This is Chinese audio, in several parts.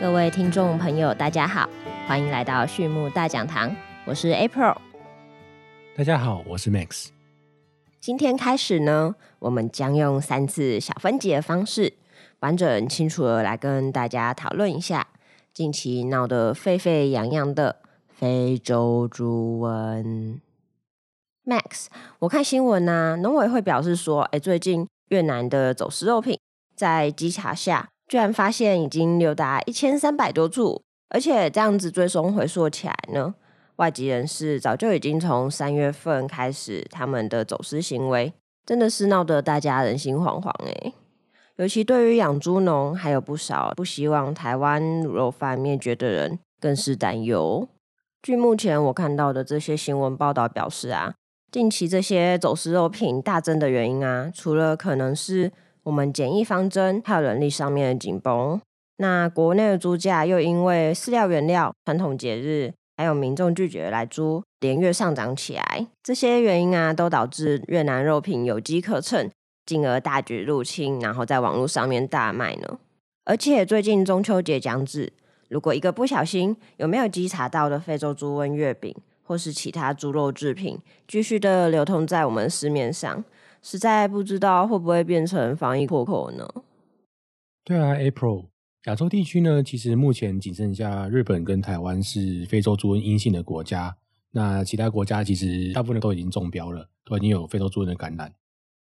各位听众朋友，大家好，欢迎来到畜牧大讲堂，我是 April。大家好，我是 Max。今天开始呢，我们将用三次小分解的方式，完整清楚的来跟大家讨论一下近期闹得沸沸扬扬的非洲猪瘟。Max，我看新闻啊，农委会表示说，哎，最近越南的走私肉品在稽查下。居然发现已经有达一千三百多处，而且这样子追踪回溯起来呢，外籍人士早就已经从三月份开始他们的走私行为，真的是闹得大家人心惶惶哎。尤其对于养猪农，还有不少不希望台湾卤肉饭灭绝的人，更是担忧。据目前我看到的这些新闻报道表示啊，近期这些走私肉品大增的原因啊，除了可能是我们检疫方针还有人力上面的紧绷，那国内的猪价又因为饲料原料、传统节日，还有民众拒绝来猪，连月上涨起来。这些原因啊，都导致越南肉品有机可乘，进而大举入侵，然后在网络上面大卖呢。而且最近中秋节将至，如果一个不小心，有没有稽查到的非洲猪瘟月饼，或是其他猪肉制品，继续的流通在我们市面上。实在不知道会不会变成防疫破口呢？对啊，April，亚洲地区呢，其实目前仅剩下日本跟台湾是非洲猪瘟阴性的国家。那其他国家其实大部分都已经中标了，都已经有非洲猪瘟的感染。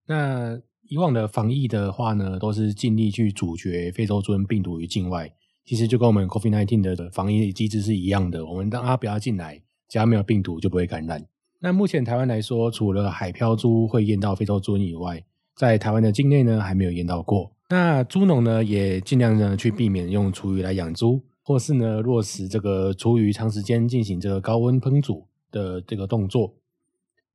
那以往的防疫的话呢，都是尽力去阻绝非洲猪瘟病毒于境外。其实就跟我们 COVID-19 的防疫机制是一样的，我们让它不要进来，只要没有病毒就不会感染。那目前台湾来说，除了海漂猪会验到非洲猪瘟以外，在台湾的境内呢，还没有验到过。那猪农呢，也尽量呢去避免用厨余来养猪，或是呢落实这个厨余长时间进行这个高温烹煮的这个动作。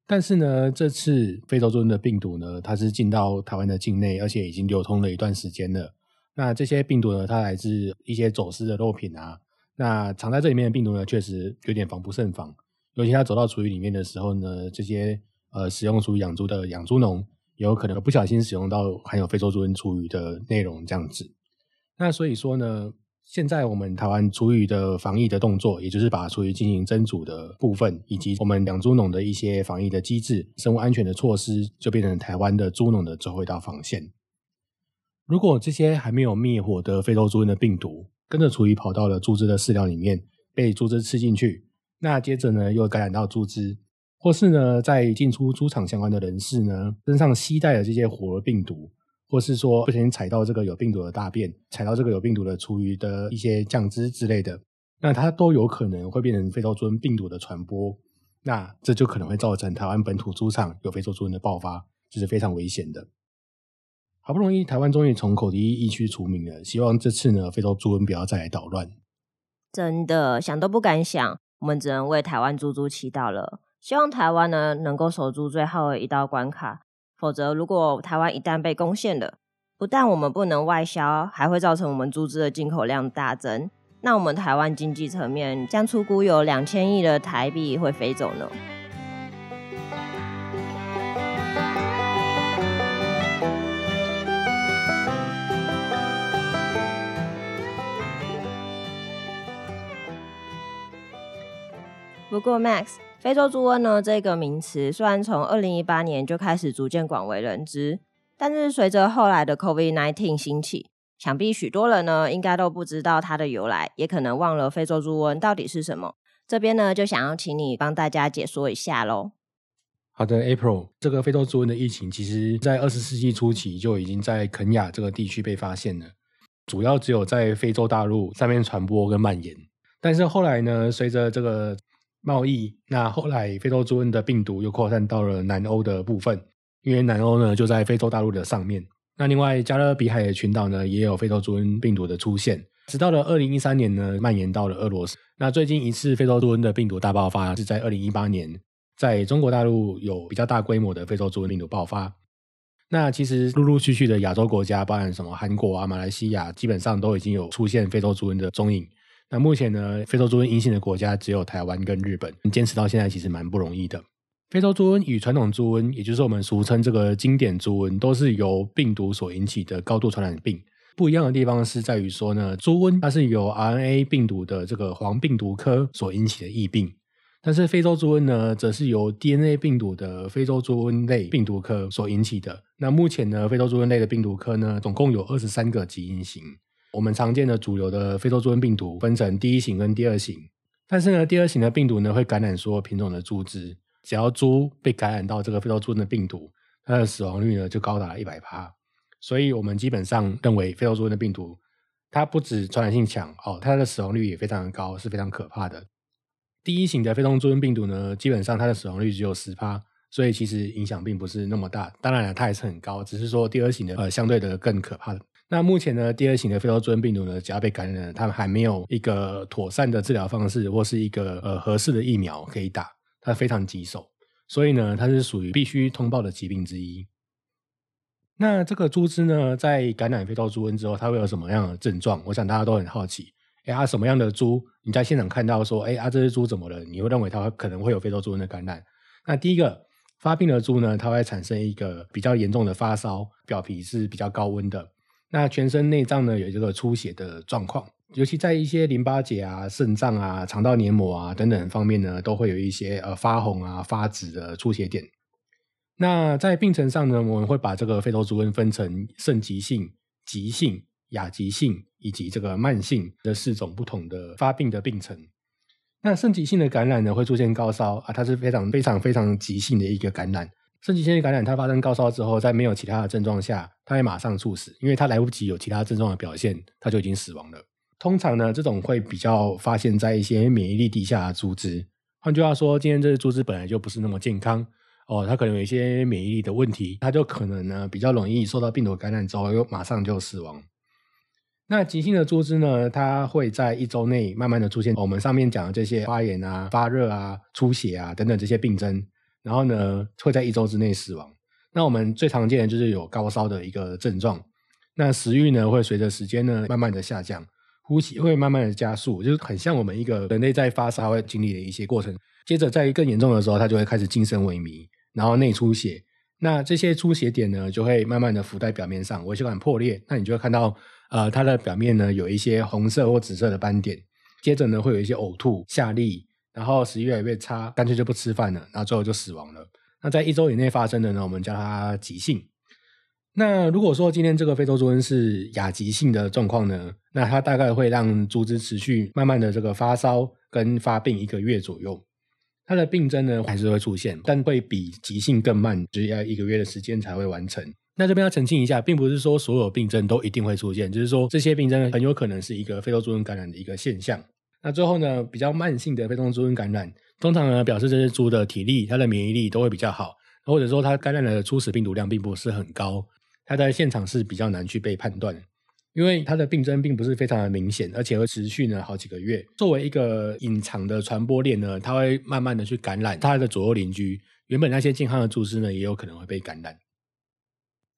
但是呢，这次非洲猪瘟的病毒呢，它是进到台湾的境内，而且已经流通了一段时间了。那这些病毒呢，它来自一些走私的肉品啊，那藏在这里面的病毒呢，确实有点防不胜防。尤其它走到厨余里面的时候呢，这些呃使用厨余养猪的养猪农，有可能不小心使用到含有非洲猪瘟厨余的内容这样子。那所以说呢，现在我们台湾厨余的防疫的动作，也就是把厨余进行蒸煮的部分，以及我们养猪农的一些防疫的机制、生物安全的措施，就变成台湾的猪农的最后一道防线。如果这些还没有灭火的非洲猪瘟的病毒，跟着厨余跑到了猪只的饲料里面，被猪只吃进去。那接着呢，又感染到猪只，或是呢，在进出猪场相关的人士呢，身上携带了这些活病毒，或是说不小心踩到这个有病毒的大便，踩到这个有病毒的厨余的一些酱汁之类的，那它都有可能会变成非洲猪瘟病毒的传播。那这就可能会造成台湾本土猪场有非洲猪瘟的爆发，这是非常危险的。好不容易台湾终于从口蹄疫疫区除名了，希望这次呢，非洲猪瘟不要再来捣乱。真的想都不敢想。我们只能为台湾猪猪祈祷了，希望台湾呢能够守住最后一道关卡。否则，如果台湾一旦被攻陷了，不但我们不能外销，还会造成我们猪只的进口量大增。那我们台湾经济层面将出估有两千亿的台币会飞走呢。不过，Max，非洲猪瘟呢这个名词虽然从二零一八年就开始逐渐广为人知，但是随着后来的 COVID-19 兴起，想必许多人呢应该都不知道它的由来，也可能忘了非洲猪瘟到底是什么。这边呢就想要请你帮大家解说一下喽。好的，April，这个非洲猪瘟的疫情，其实在二十世纪初期就已经在肯亚这个地区被发现了，主要只有在非洲大陆上面传播跟蔓延。但是后来呢，随着这个贸易，那后来非洲猪瘟的病毒又扩散到了南欧的部分，因为南欧呢就在非洲大陆的上面。那另外加勒比海的群岛呢也有非洲猪瘟病毒的出现，直到了二零一三年呢，蔓延到了俄罗斯。那最近一次非洲猪瘟的病毒大爆发是在二零一八年，在中国大陆有比较大规模的非洲猪瘟病毒爆发。那其实陆陆续续的亚洲国家，包含什么韩国啊、马来西亚，基本上都已经有出现非洲猪瘟的踪影。那目前呢，非洲猪瘟阴性的国家只有台湾跟日本，坚持到现在其实蛮不容易的。非洲猪瘟与传统猪瘟，也就是我们俗称这个经典猪瘟，都是由病毒所引起的高度传染病。不一样的地方是在于说呢，猪瘟它是由 RNA 病毒的这个黄病毒科所引起的疫病，但是非洲猪瘟呢，则是由 DNA 病毒的非洲猪瘟类病毒科所引起的。那目前呢，非洲猪瘟类的病毒科呢，总共有二十三个基因型。我们常见的主流的非洲猪瘟病毒分成第一型跟第二型，但是呢，第二型的病毒呢，会感染所有品种的猪只。只要猪被感染到这个非洲猪瘟的病毒，它的死亡率呢就高达一百趴。所以，我们基本上认为非洲猪瘟的病毒，它不止传染性强哦，它的死亡率也非常的高，是非常可怕的。第一型的非洲猪瘟病毒呢，基本上它的死亡率只有十趴，所以其实影响并不是那么大。当然了，它也是很高，只是说第二型的呃相对的更可怕的。那目前呢，第二型的非洲猪瘟病毒呢，只要被感染，它们还没有一个妥善的治疗方式，或是一个呃合适的疫苗可以打。它非常棘手，所以呢，它是属于必须通报的疾病之一。那这个猪只呢，在感染非洲猪瘟之后，它会有什么样的症状？我想大家都很好奇。哎，啊，什么样的猪？你在现场看到说，哎，啊，这只猪怎么了？你会认为它可能会有非洲猪瘟的感染？那第一个发病的猪呢，它会产生一个比较严重的发烧，表皮是比较高温的。那全身内脏呢，有这个出血的状况。尤其在一些淋巴结啊、肾脏啊、肠道黏膜啊等等方面呢，都会有一些呃发红啊、发紫的出血点。那在病程上呢，我们会把这个非洲猪瘟分成肾急性、急性、亚急性以及这个慢性的四种不同的发病的病程。那肾急性的感染呢，会出现高烧啊，它是非常非常非常急性的一个感染。肾急性的感染，它发生高烧之后，在没有其他的症状下，它会马上猝死，因为它来不及有其他症状的表现，它就已经死亡了。通常呢，这种会比较发现在一些免疫力低下的猪只。换句话说，今天这只猪只本来就不是那么健康哦，它可能有一些免疫力的问题，它就可能呢比较容易受到病毒感染之后又马上就死亡。那急性的猪只呢，它会在一周内慢慢的出现我们上面讲的这些发炎啊、发热啊、出血啊等等这些病症，然后呢会在一周之内死亡。那我们最常见的就是有高烧的一个症状，那食欲呢会随着时间呢慢慢的下降。呼吸会慢慢的加速，就是很像我们一个人类在发烧会经历的一些过程。接着在更严重的时候，它就会开始精神萎靡，然后内出血。那这些出血点呢，就会慢慢的浮在表面上，微血管破裂。那你就会看到，呃，它的表面呢有一些红色或紫色的斑点。接着呢，会有一些呕吐、下痢，然后食欲越来越差，干脆就不吃饭了，然后最后就死亡了。那在一周以内发生的呢，我们叫它急性。那如果说今天这个非洲猪瘟是亚急性的状况呢，那它大概会让猪只持续慢慢的这个发烧跟发病一个月左右，它的病症呢还是会出现，但会比急性更慢，只要一个月的时间才会完成。那这边要澄清一下，并不是说所有病症都一定会出现，就是说这些病症很有可能是一个非洲猪瘟感染的一个现象。那最后呢，比较慢性的非洲猪瘟感染，通常呢表示这只猪的体力、它的免疫力都会比较好，或者说它感染的初始病毒量并不是很高。它在现场是比较难去被判断，因为它的病征并不是非常的明显，而且会持续呢好几个月。作为一个隐藏的传播链呢，它会慢慢的去感染它的左右邻居。原本那些健康的猪只呢，也有可能会被感染。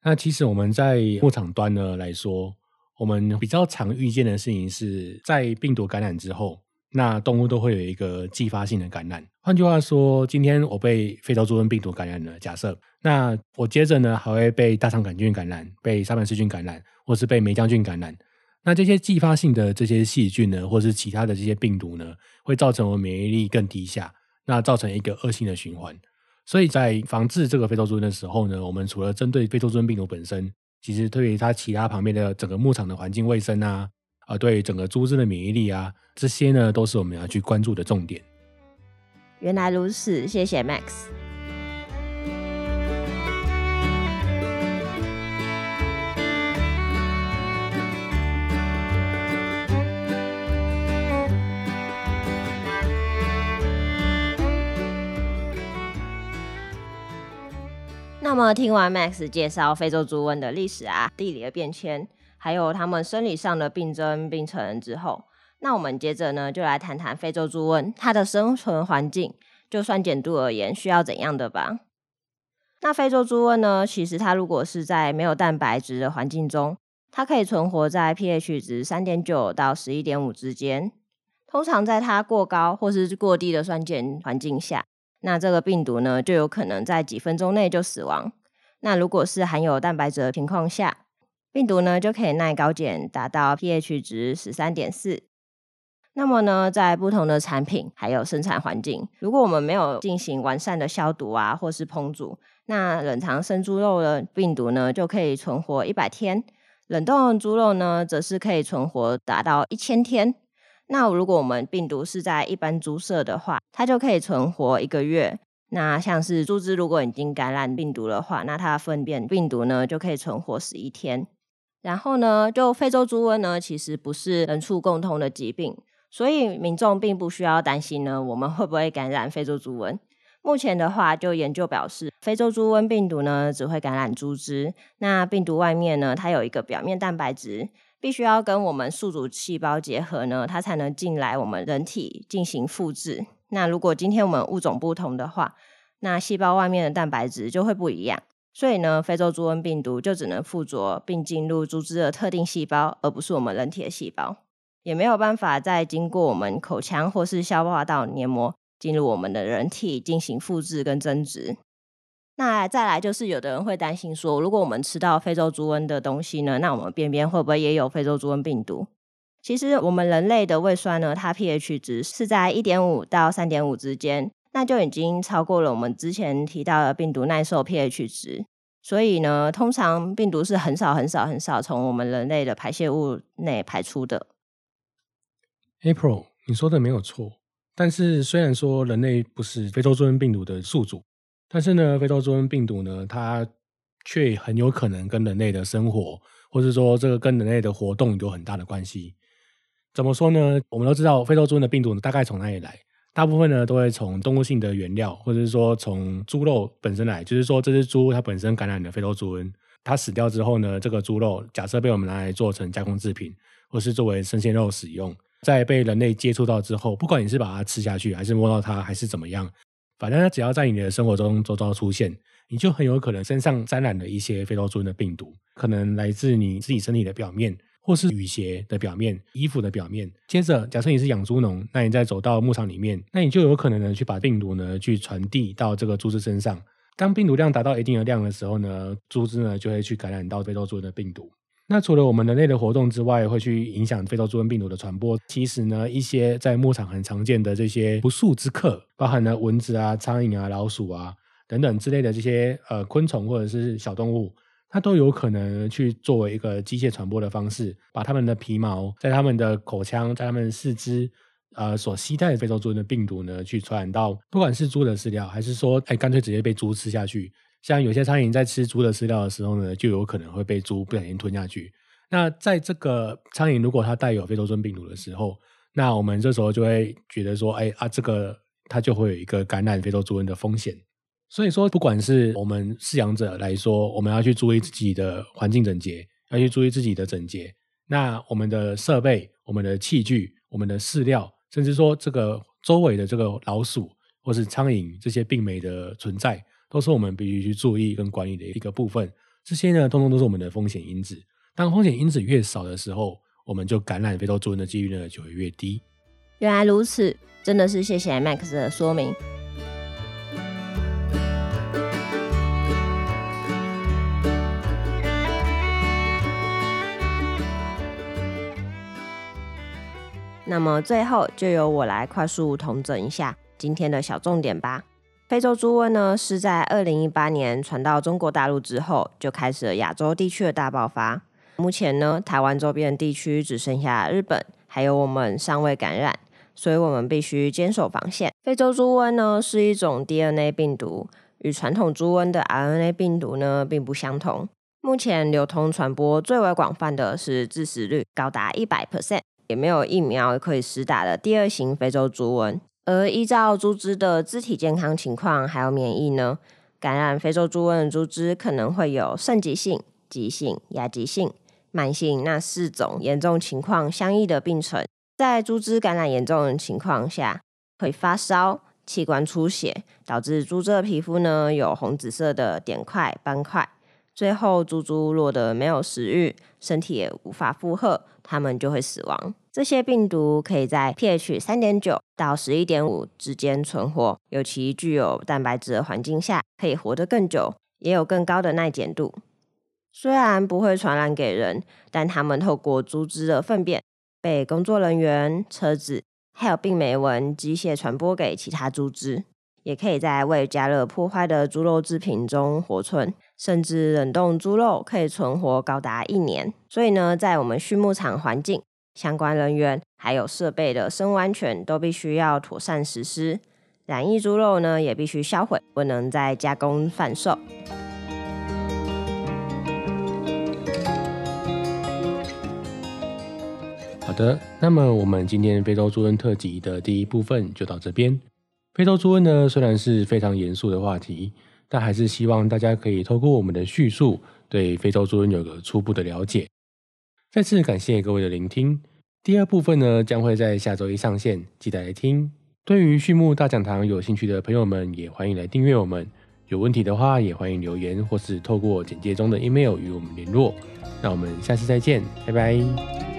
那其实我们在牧场端呢来说，我们比较常遇见的事情是在病毒感染之后。那动物都会有一个继发性的感染。换句话说，今天我被非洲猪瘟病毒感染了，假设，那我接着呢还会被大肠杆菌感染，被沙门氏菌感染，或是被梅浆菌感染。那这些继发性的这些细菌呢，或是其他的这些病毒呢，会造成我免疫力更低下，那造成一个恶性的循环。所以在防治这个非洲猪瘟的时候呢，我们除了针对非洲猪瘟病毒本身，其实对于它其他旁边的整个牧场的环境卫生啊。啊，对整个猪只的免疫力啊，这些呢都是我们要去关注的重点。原来如此，谢谢 Max。那么听完 Max 介绍非洲猪瘟的历史啊、地理的变迁。还有他们生理上的病症、病程之后，那我们接着呢就来谈谈非洲猪瘟它的生存环境，就酸碱度而言需要怎样的吧。那非洲猪瘟呢，其实它如果是在没有蛋白质的环境中，它可以存活在 pH 值三点九到十一点五之间。通常在它过高或是过低的酸碱环境下，那这个病毒呢就有可能在几分钟内就死亡。那如果是含有蛋白质的情况下，病毒呢就可以耐高碱达到 pH 值十三点四。那么呢，在不同的产品还有生产环境，如果我们没有进行完善的消毒啊，或是烹煮，那冷藏生猪肉的病毒呢就可以存活一百天。冷冻猪肉呢，则是可以存活达到一千天。那如果我们病毒是在一般猪舍的话，它就可以存活一个月。那像是猪只如果已经感染病毒的话，那它的粪便病毒呢就可以存活十一天。然后呢，就非洲猪瘟呢，其实不是人畜共通的疾病，所以民众并不需要担心呢，我们会不会感染非洲猪瘟。目前的话，就研究表示，非洲猪瘟病毒呢只会感染猪只。那病毒外面呢，它有一个表面蛋白质，必须要跟我们宿主细胞结合呢，它才能进来我们人体进行复制。那如果今天我们物种不同的话，那细胞外面的蛋白质就会不一样。所以呢，非洲猪瘟病毒就只能附着并进入猪只的特定细胞，而不是我们人体的细胞，也没有办法再经过我们口腔或是消化道黏膜。进入我们的人体进行复制跟增殖。那再来就是有的人会担心说，如果我们吃到非洲猪瘟的东西呢，那我们便便会不会也有非洲猪瘟病毒？其实我们人类的胃酸呢，它 pH 值是在一点五到三点五之间，那就已经超过了我们之前提到的病毒耐受 pH 值。所以呢，通常病毒是很少很少很少从我们人类的排泄物内排出的。April，你说的没有错。但是，虽然说人类不是非洲猪瘟病毒的宿主，但是呢，非洲猪瘟病毒呢，它却很有可能跟人类的生活，或者说这个跟人类的活动有很大的关系。怎么说呢？我们都知道，非洲猪瘟的病毒大概从哪里来？大部分呢都会从动物性的原料，或者是说从猪肉本身来。就是说，这只猪它本身感染了非洲猪瘟，它死掉之后呢，这个猪肉假设被我们拿来做成加工制品，或是作为生鲜肉使用。在被人类接触到之后，不管你是把它吃下去，还是摸到它，还是怎么样，反正它只要在你的生活中周遭出现，你就很有可能身上沾染了一些非洲猪瘟的病毒，可能来自你自己身体的表面，或是雨鞋的表面、衣服的表面。接着，假设你是养猪农，那你再走到牧场里面，那你就有可能呢去把病毒呢去传递到这个猪只身上。当病毒量达到一定的量的时候呢，猪只呢就会去感染到非洲猪瘟的病毒。那除了我们人类的活动之外，会去影响非洲猪瘟病毒的传播。其实呢，一些在牧场很常见的这些不速之客，包含了蚊子啊、苍蝇啊、老鼠啊等等之类的这些呃昆虫或者是小动物，它都有可能去作为一个机械传播的方式，把它们的皮毛在它们的口腔、在它们四肢呃所携带的非洲猪瘟的病毒呢，去传染到不管是猪的饲料，还是说哎干脆直接被猪吃下去。像有些苍蝇在吃猪的饲料的时候呢，就有可能会被猪不小心吞下去。那在这个苍蝇如果它带有非洲猪瘟病毒的时候，那我们这时候就会觉得说，哎啊，这个它就会有一个感染非洲猪瘟的风险。所以说，不管是我们饲养者来说，我们要去注意自己的环境整洁，要去注意自己的整洁。那我们的设备、我们的器具、我们的饲料，甚至说这个周围的这个老鼠或是苍蝇这些病媒的存在。都是我们必须去注意跟管理的一个部分，这些呢，通通都是我们的风险因子。当风险因子越少的时候，我们就感染非洲猪瘟的几率呢就会越低。原来如此，真的是谢谢 Max 的说明。那么最后，就由我来快速统整一下今天的小重点吧。非洲猪瘟呢，是在二零一八年传到中国大陆之后，就开始了亚洲地区的大爆发。目前呢，台湾周边地区只剩下日本，还有我们尚未感染，所以我们必须坚守防线。非洲猪瘟呢，是一种 DNA 病毒，与传统猪瘟的 RNA 病毒呢，并不相同。目前流通传播最为广泛的是致死率高达一百 percent，也没有疫苗可以施打的第二型非洲猪瘟。而依照猪只的肢体健康情况还有免疫呢，感染非洲猪瘟的猪只可能会有肾急性、急性、亚急性、慢性那四种严重情况相异的病程。在猪只感染严重的情况下，会发烧、器官出血，导致猪只的皮肤呢有红紫色的点块、斑块。最后，猪猪落得没有食欲，身体也无法负荷，它们就会死亡。这些病毒可以在 pH 三点九到十一点五之间存活，尤其具有蛋白质的环境下，可以活得更久，也有更高的耐碱度。虽然不会传染给人，但它们透过猪只的粪便被工作人员、车子还有病媒蚊机械传播给其他猪只。也可以在未加热破坏的猪肉制品中活存，甚至冷冻猪肉可以存活高达一年。所以呢，在我们畜牧场环境，相关人员还有设备的生物安全都必须要妥善实施。染疫猪肉呢，也必须销毁，不能再加工贩售。好的，那么我们今天非洲猪瘟特辑的第一部分就到这边。非洲猪瘟呢，虽然是非常严肃的话题，但还是希望大家可以透过我们的叙述，对非洲猪瘟有个初步的了解。再次感谢各位的聆听。第二部分呢，将会在下周一上线，记得来听。对于畜牧大讲堂有兴趣的朋友们，也欢迎来订阅我们。有问题的话，也欢迎留言或是透过简介中的 email 与我们联络。那我们下次再见，拜拜。